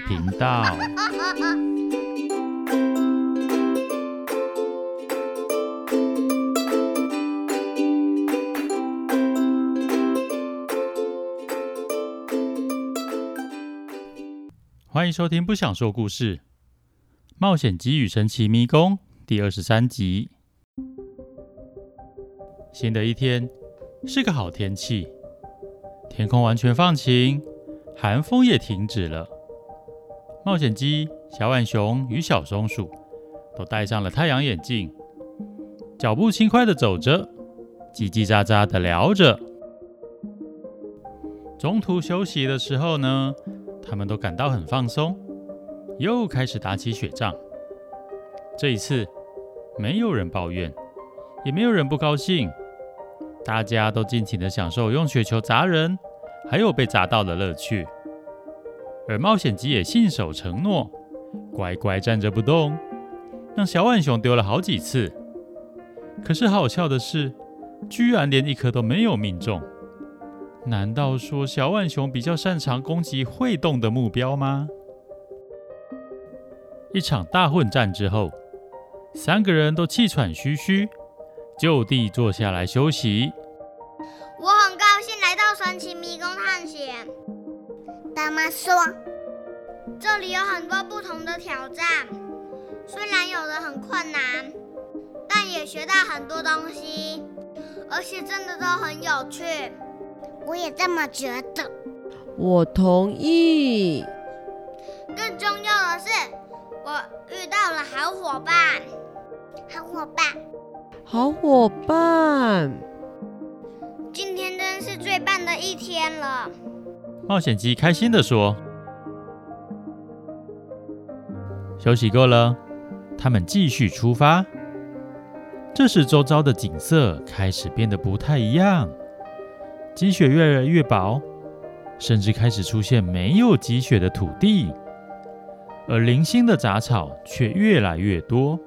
频道。欢迎收听《不想说故事：冒险鸡与神奇迷宫》第二十三集。新的一天是个好天气，天空完全放晴，寒风也停止了。冒险鸡、小浣熊与小松鼠都戴上了太阳眼镜，脚步轻快地走着，叽叽喳喳地聊着。中途休息的时候呢，他们都感到很放松，又开始打起雪仗。这一次，没有人抱怨，也没有人不高兴，大家都尽情地享受用雪球砸人，还有被砸到的乐趣。而冒险鸡也信守承诺，乖乖站着不动，让小浣熊丢了好几次。可是好笑的是，居然连一颗都没有命中。难道说小浣熊比较擅长攻击会动的目标吗？一场大混战之后，三个人都气喘吁吁，就地坐下来休息。我很高兴来到神奇迷宫探险。大妈说：“这里有很多不同的挑战，虽然有的很困难，但也学到很多东西，而且真的都很有趣。”我也这么觉得。我同意。更重要的是，我遇到了好伙伴。好伙伴。好伙伴。今天真是最棒的一天了。冒险鸡开心地说。休息够了，他们继续出发。这时，周遭的景色开始变得不太一样。积雪越来越薄，甚至开始出现没有积雪的土地，而零星的杂草却越来越多，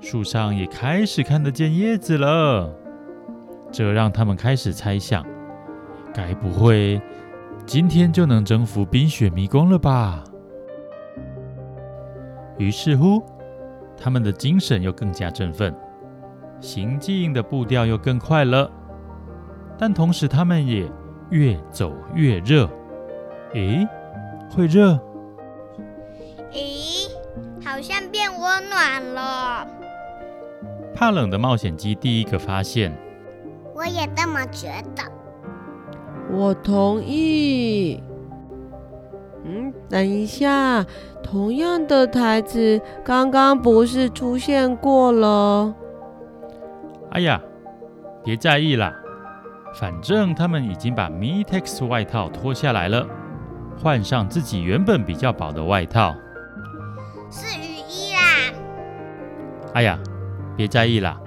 树上也开始看得见叶子了。这让他们开始猜想：该不会今天就能征服冰雪迷宫了吧？于是乎，他们的精神又更加振奋，行进的步调又更快了。但同时，他们也越走越热。诶，会热？咦，好像变温暖了。怕冷的冒险鸡第一个发现。我也这么觉得。我同意。嗯，等一下，同样的台词刚刚不是出现过了？哎呀，别在意啦。反正他们已经把 Mitex 外套脱下来了，换上自己原本比较薄的外套。是雨衣啦。哎呀，别在意啦，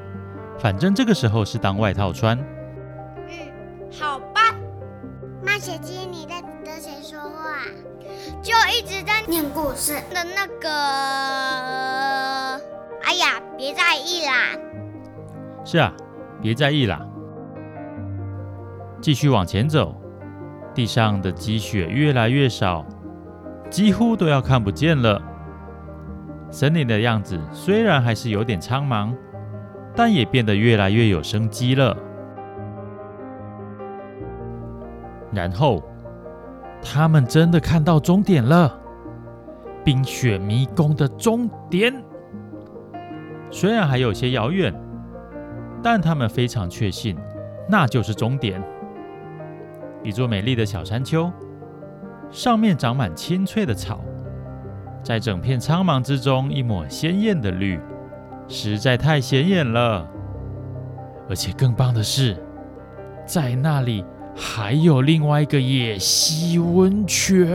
反正这个时候是当外套穿。嗯，好吧。冒险鸡，你在跟谁说话？就一直在念故事的那个。哎呀，别在意啦。是啊，别在意啦。继续往前走，地上的积雪越来越少，几乎都要看不见了。森林的样子虽然还是有点苍茫，但也变得越来越有生机了。然后，他们真的看到终点了——冰雪迷宫的终点。虽然还有些遥远，但他们非常确信，那就是终点。一座美丽的小山丘，上面长满青翠的草，在整片苍茫之中，一抹鲜艳的绿，实在太显眼了。而且更棒的是，在那里还有另外一个野溪温泉。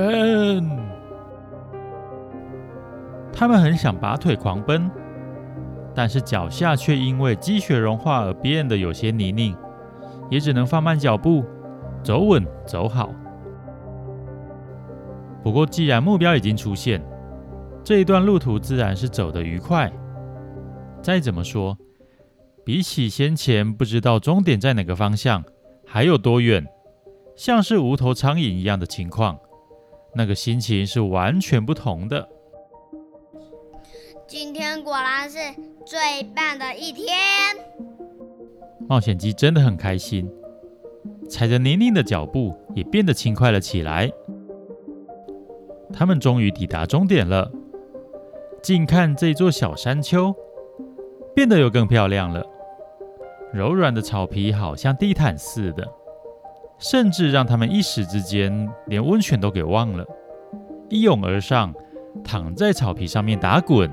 他们很想拔腿狂奔，但是脚下却因为积雪融化而变得有些泥泞，也只能放慢脚步。走稳，走好。不过，既然目标已经出现，这一段路途自然是走得愉快。再怎么说，比起先前不知道终点在哪个方向，还有多远，像是无头苍蝇一样的情况，那个心情是完全不同的。今天果然是最棒的一天。冒险鸡真的很开心，踩着泥泞的脚步也变得轻快了起来。他们终于抵达终点了。近看这座小山丘，变得又更漂亮了。柔软的草皮好像地毯似的，甚至让他们一时之间连温泉都给忘了，一拥而上，躺在草皮上面打滚。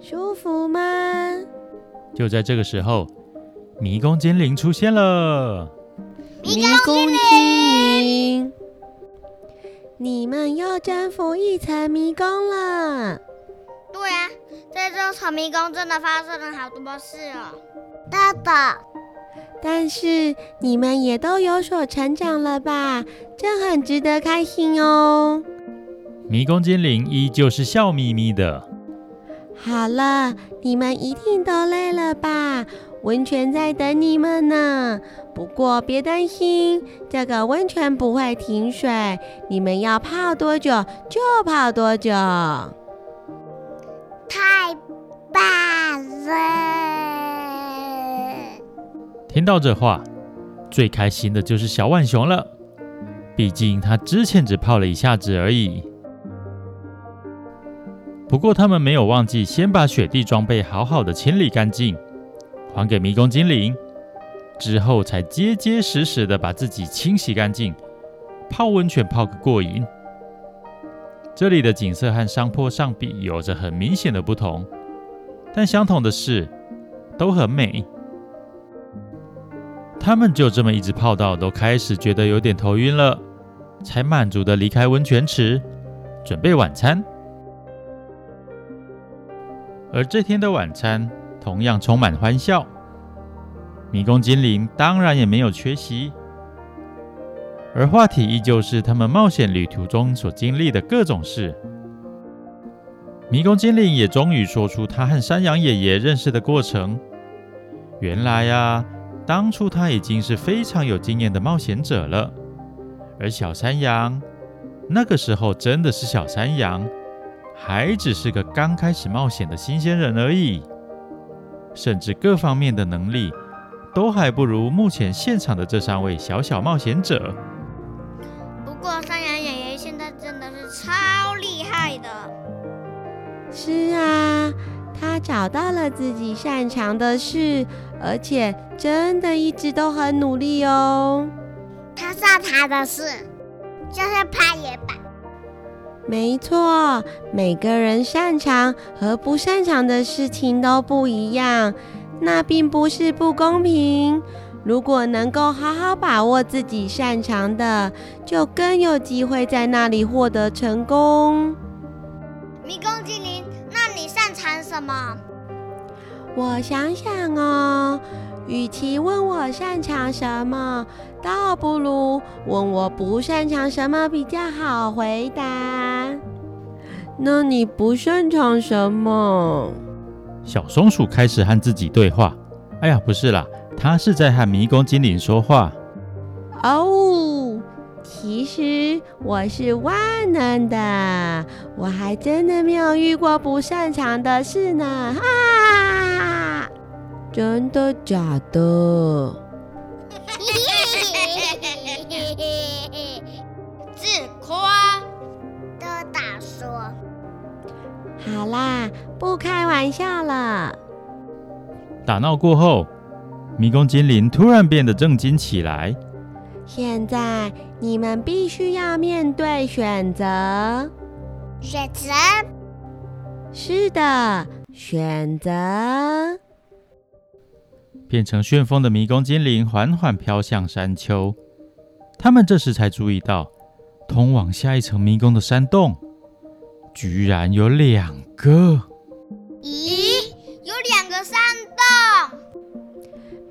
舒服吗？就在这个时候，迷宫精灵出现了。迷宫精灵，你们又征服一层迷宫了。对啊，在这草迷宫真的发生了好多事哦。大宝，但是你们也都有所成长了吧？这很值得开心哦。迷宫精灵依旧是笑眯眯的。好了，你们一定都累了吧？温泉在等你们呢。不过别担心，这个温泉不会停水，你们要泡多久就泡多久。太棒了！听到这话，最开心的就是小浣熊了。毕竟他之前只泡了一下子而已。不过他们没有忘记先把雪地装备好好的清理干净，还给迷宫精灵，之后才结结实实的把自己清洗干净，泡温泉泡个过瘾。这里的景色和山坡上比有着很明显的不同，但相同的是都很美。他们就这么一直泡到都开始觉得有点头晕了，才满足的离开温泉池，准备晚餐。而这天的晚餐同样充满欢笑，迷宫精灵当然也没有缺席，而话题依旧是他们冒险旅途中所经历的各种事。迷宫精灵也终于说出他和山羊爷爷认识的过程。原来呀，当初他已经是非常有经验的冒险者了，而小山羊那个时候真的是小山羊。还只是个刚开始冒险的新鲜人而已，甚至各方面的能力都还不如目前现场的这三位小小冒险者。不过山羊爷爷现在真的是超厉害的。是啊，他找到了自己擅长的事，而且真的一直都很努力哦。他擅长的事就是攀岩板。没错，每个人擅长和不擅长的事情都不一样，那并不是不公平。如果能够好好把握自己擅长的，就更有机会在那里获得成功。迷宫精灵，那你擅长什么？我想想哦。与其问我擅长什么，倒不如问我不擅长什么比较好回答。那你不擅长什么？小松鼠开始和自己对话。哎呀，不是啦，它是在和迷宫精灵说话。哦，其实我是万能的，我还真的没有遇过不擅长的事呢。哈！真的假的？自夸的大说。好啦，不开玩笑了。打闹过后，迷宫精灵突然变得正经起来。现在你们必须要面对选择。选择？是的，选择。变成旋风的迷宫精灵缓缓飘向山丘，他们这时才注意到，通往下一层迷宫的山洞居然有两个。咦，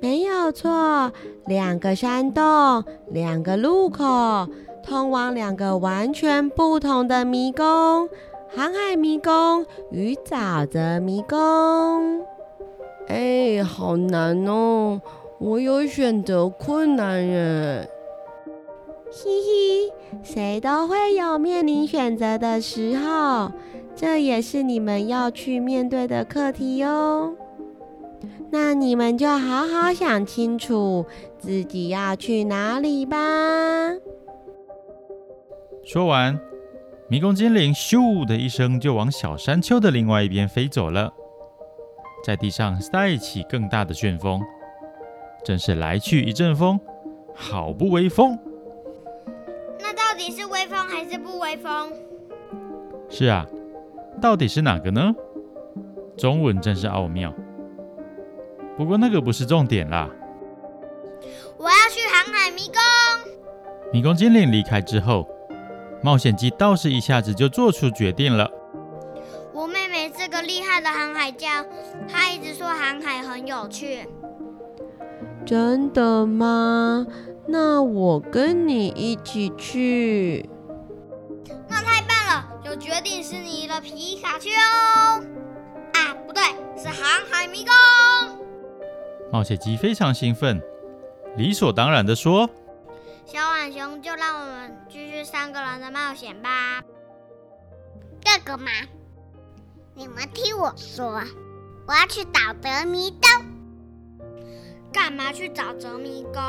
没有错，两个山洞，两个路口，通往两个完全不同的迷宫——航海迷宫与沼泽迷宫。哎，好难哦！我有选择困难耶。嘿嘿，谁都会有面临选择的时候，这也是你们要去面对的课题哟。那你们就好好想清楚自己要去哪里吧。说完，迷宫精灵咻的一声就往小山丘的另外一边飞走了，在地上带起更大的旋风，真是来去一阵风，好不威风。那到底是威风还是不威风？是啊，到底是哪个呢？中文真是奥妙。不过那个不是重点啦。我要去航海迷宫。迷宫精灵离开之后，冒险鸡倒是一下子就做出决定了。我妹妹是个厉害的航海家，她一直说航海很有趣。真的吗？那我跟你一起去。那太棒了，有决定是你的皮卡丘哦。啊，不对，是航海迷宫。冒险鸡非常兴奋，理所当然的说：“小浣熊，就让我们继续三个人的冒险吧。”这个嘛，你们听我说，我要去找泽迷宫。干嘛去找泽迷宫？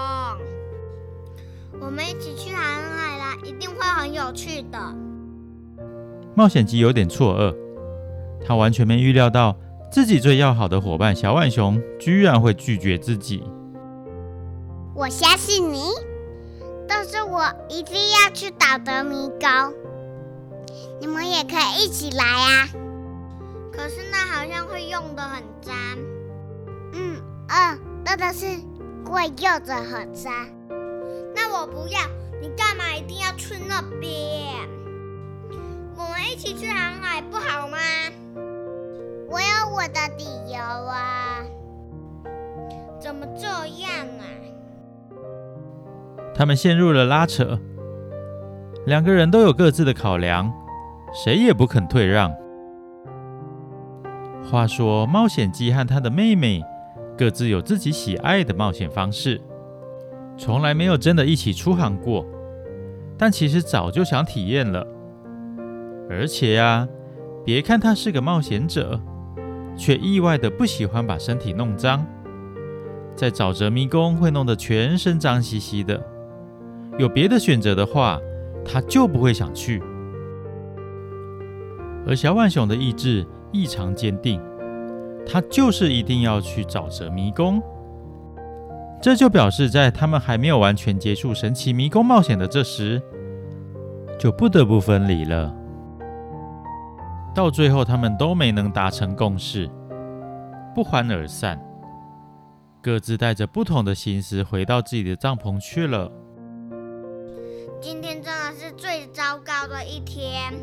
我们一起去航海啦，一定会很有趣的。冒险鸡有点错愕，他完全没预料到自己最要好的伙伴小浣熊居然会拒绝自己。我相信你，但是我一定要去打得迷宫，你们也可以一起来啊。可是那好像会用的很脏。嗯嗯，真的是会用的很脏。那我不要，你干嘛一定要去那边？我们一起去航海不好吗？我有我的理由啊！怎么这样啊？他们陷入了拉扯，两个人都有各自的考量，谁也不肯退让。话说，冒险鸡和他的妹妹各自有自己喜爱的冒险方式。从来没有真的一起出航过，但其实早就想体验了。而且呀、啊，别看他是个冒险者，却意外的不喜欢把身体弄脏，在沼泽迷宫会弄得全身脏兮兮的。有别的选择的话，他就不会想去。而小浣熊的意志异常坚定，他就是一定要去沼泽迷宫。这就表示，在他们还没有完全结束神奇迷宫冒险的这时，就不得不分离了。到最后，他们都没能达成共识，不欢而散，各自带着不同的心思回到自己的帐篷去了。今天真的是最糟糕的一天。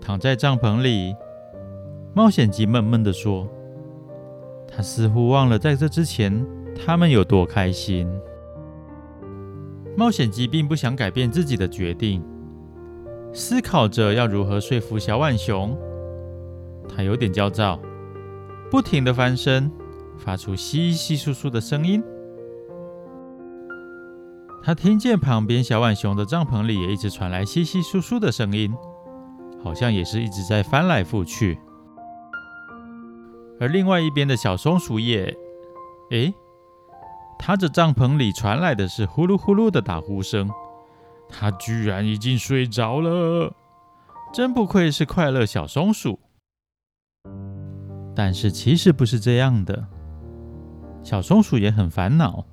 躺在帐篷里，冒险鸡闷闷地说：“他似乎忘了在这之前。”他们有多开心？冒险鸡并不想改变自己的决定，思考着要如何说服小浣熊。他有点焦躁，不停地翻身，发出稀稀疏疏的声音。他听见旁边小浣熊的帐篷里也一直传来稀稀疏疏的声音，好像也是一直在翻来覆去。而另外一边的小松鼠也……诶。它的帐篷里传来的是呼噜呼噜的打呼声，他居然已经睡着了，真不愧是快乐小松鼠。但是其实不是这样的，小松鼠也很烦恼，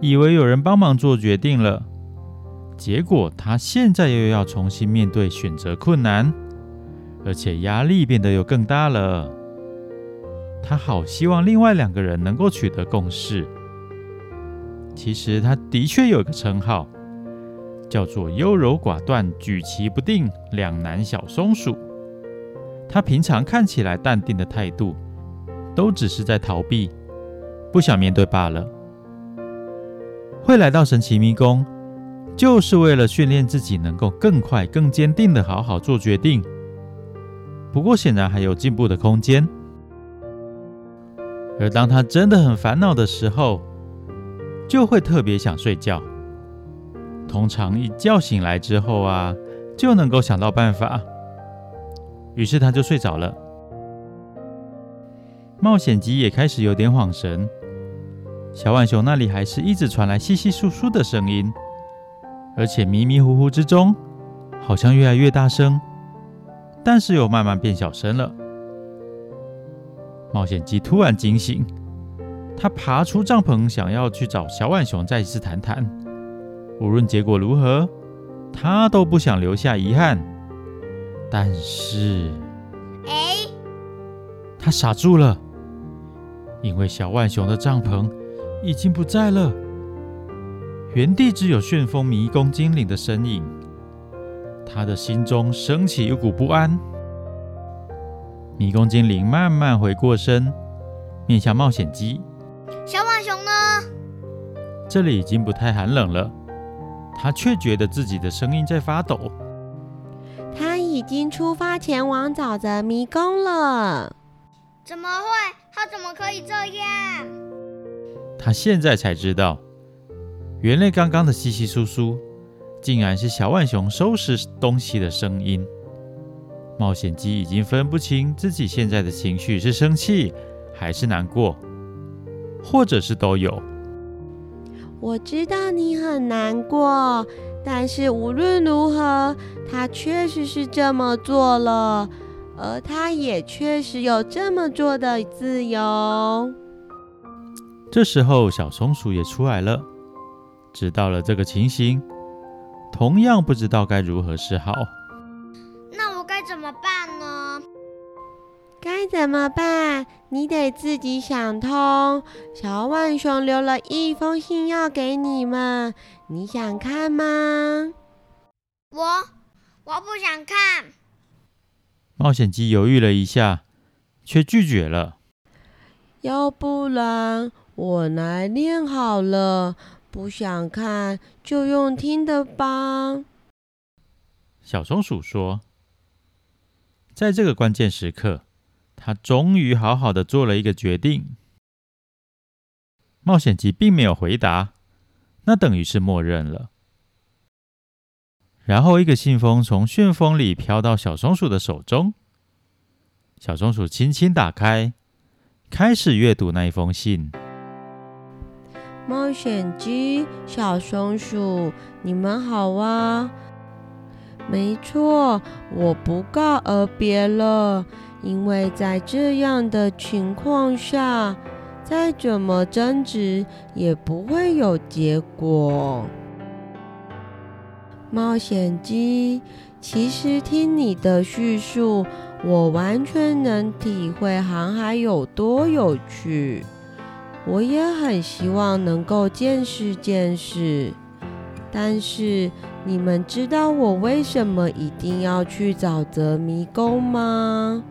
以为有人帮忙做决定了，结果他现在又要重新面对选择困难，而且压力变得又更大了。他好希望另外两个人能够取得共识。其实他的确有一个称号，叫做优柔寡断、举棋不定、两难小松鼠。他平常看起来淡定的态度，都只是在逃避，不想面对罢了。会来到神奇迷宫，就是为了训练自己能够更快、更坚定的好好做决定。不过显然还有进步的空间。而当他真的很烦恼的时候，就会特别想睡觉，通常一觉醒来之后啊，就能够想到办法。于是他就睡着了。冒险鸡也开始有点恍神。小浣熊那里还是一直传来窸窸窣窣的声音，而且迷迷糊糊之中，好像越来越大声，但是又慢慢变小声了。冒险鸡突然惊醒，他爬出帐篷，想要去找小浣熊再一次谈谈。无论结果如何，他都不想留下遗憾。但是，哎，他傻住了，因为小浣熊的帐篷。已经不在了，原地只有旋风迷宫精灵的身影。他的心中升起一股不安。迷宫精灵慢慢回过身，面向冒险鸡：“小浣熊呢？”这里已经不太寒冷了，他却觉得自己的声音在发抖。他已经出发前往沼泽迷宫了。怎么会？他怎么可以这样？他现在才知道，原来刚刚的稀稀疏疏，竟然是小浣熊收拾东西的声音。冒险鸡已经分不清自己现在的情绪是生气还是难过，或者是都有。我知道你很难过，但是无论如何，他确实是这么做了，而他也确实有这么做的自由。这时候，小松鼠也出来了，知道了这个情形，同样不知道该如何是好。怎么办？你得自己想通。小浣熊留了一封信要给你们，你想看吗？我我不想看。冒险鸡犹豫了一下，却拒绝了。要不然。我来念好了，不想看就用听的吧。小松鼠说：“在这个关键时刻，他终于好好的做了一个决定。”冒险鸡并没有回答，那等于是默认了。然后，一个信封从旋风里飘到小松鼠的手中，小松鼠轻轻打开，开始阅读那一封信。冒险鸡、小松鼠，你们好啊！没错，我不告而别了，因为在这样的情况下，再怎么争执也不会有结果。冒险鸡，其实听你的叙述，我完全能体会航海有多有趣。我也很希望能够见识见识，但是你们知道我为什么一定要去沼泽迷宫吗？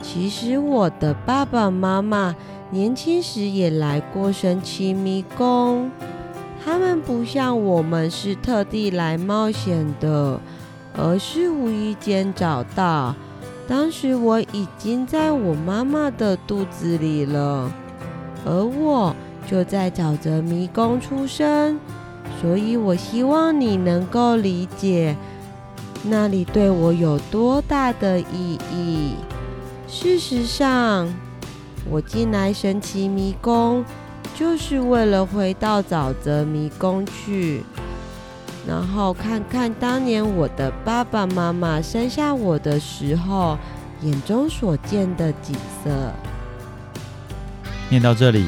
其实我的爸爸妈妈年轻时也来过神奇迷宫，他们不像我们是特地来冒险的，而是无意间找到。当时我已经在我妈妈的肚子里了。而我就在沼泽迷宫出生，所以我希望你能够理解那里对我有多大的意义。事实上，我进来神奇迷宫就是为了回到沼泽迷宫去，然后看看当年我的爸爸妈妈生下我的时候眼中所见的景色。念到这里，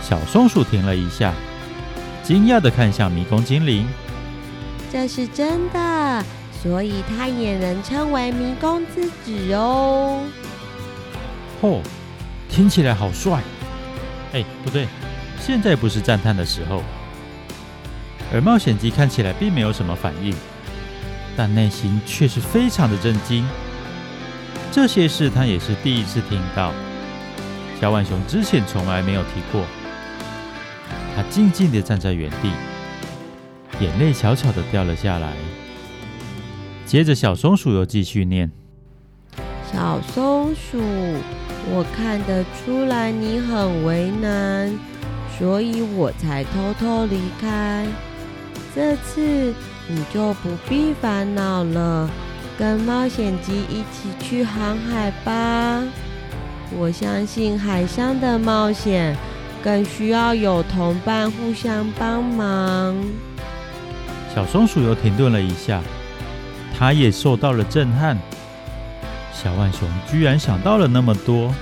小松鼠停了一下，惊讶的看向迷宫精灵。这是真的，所以它也能称为迷宫之子哦。哦，听起来好帅！哎，不对，现在不是赞叹的时候。而冒险鸡看起来并没有什么反应，但内心却是非常的震惊。这些事他也是第一次听到。小浣熊之前从来没有提过。他静静地站在原地，眼泪悄悄地掉了下来。接着，小松鼠又继续念：“小松鼠，我看得出来你很为难，所以我才偷偷离开。这次你就不必烦恼了，跟冒险鸡一起去航海吧。我相信海上的冒险更需要有同伴互相帮忙。小松鼠又停顿了一下，它也受到了震撼。小浣熊居然想到了那么多。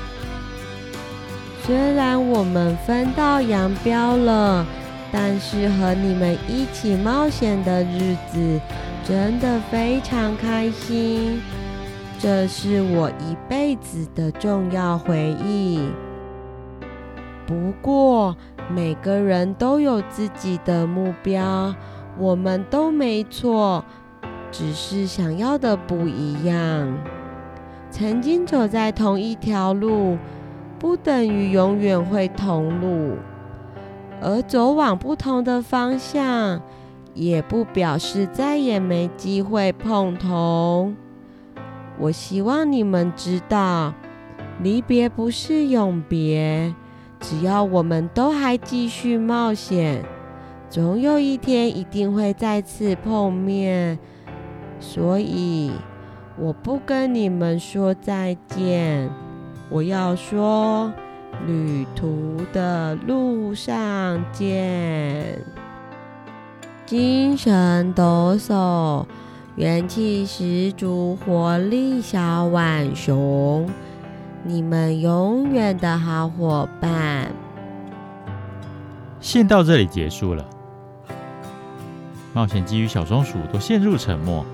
虽然我们分道扬镳了，但是和你们一起冒险的日子真的非常开心。这是我一辈子的重要回忆。不过，每个人都有自己的目标。我们都没错，只是想要的不一样。曾经走在同一条路，不等于永远会同路；而走往不同的方向，也不表示再也没机会碰头。我希望你们知道，离别不是永别，只要我们都还继续冒险。总有一天一定会再次碰面，所以我不跟你们说再见，我要说旅途的路上见。精神抖擞，元气十足，活力小浣熊，你们永远的好伙伴。信到这里结束了。冒险鸡与小松鼠都陷入沉默，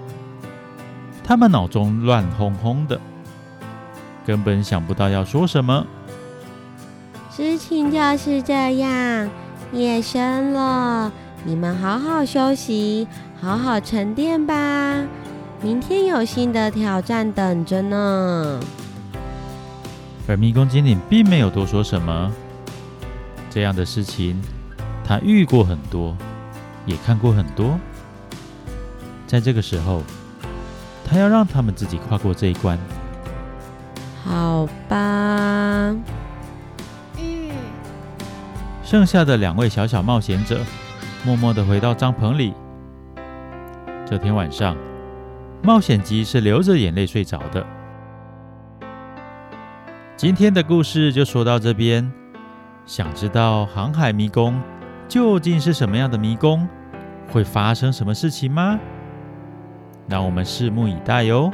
他们脑中乱哄哄的，根本想不到要说什么。事情就是这样，夜深了，你们好好休息，好好沉淀吧。明天有新的挑战等着呢。而迷宫精灵并没有多说什么，这样的事情他遇过很多。也看过很多，在这个时候，他要让他们自己跨过这一关。好吧。嗯。剩下的两位小小冒险者，默默的回到帐篷里。这天晚上，冒险鸡是流着眼泪睡着的。今天的故事就说到这边。想知道航海迷宫究竟是什么样的迷宫？会发生什么事情吗？让我们拭目以待哟。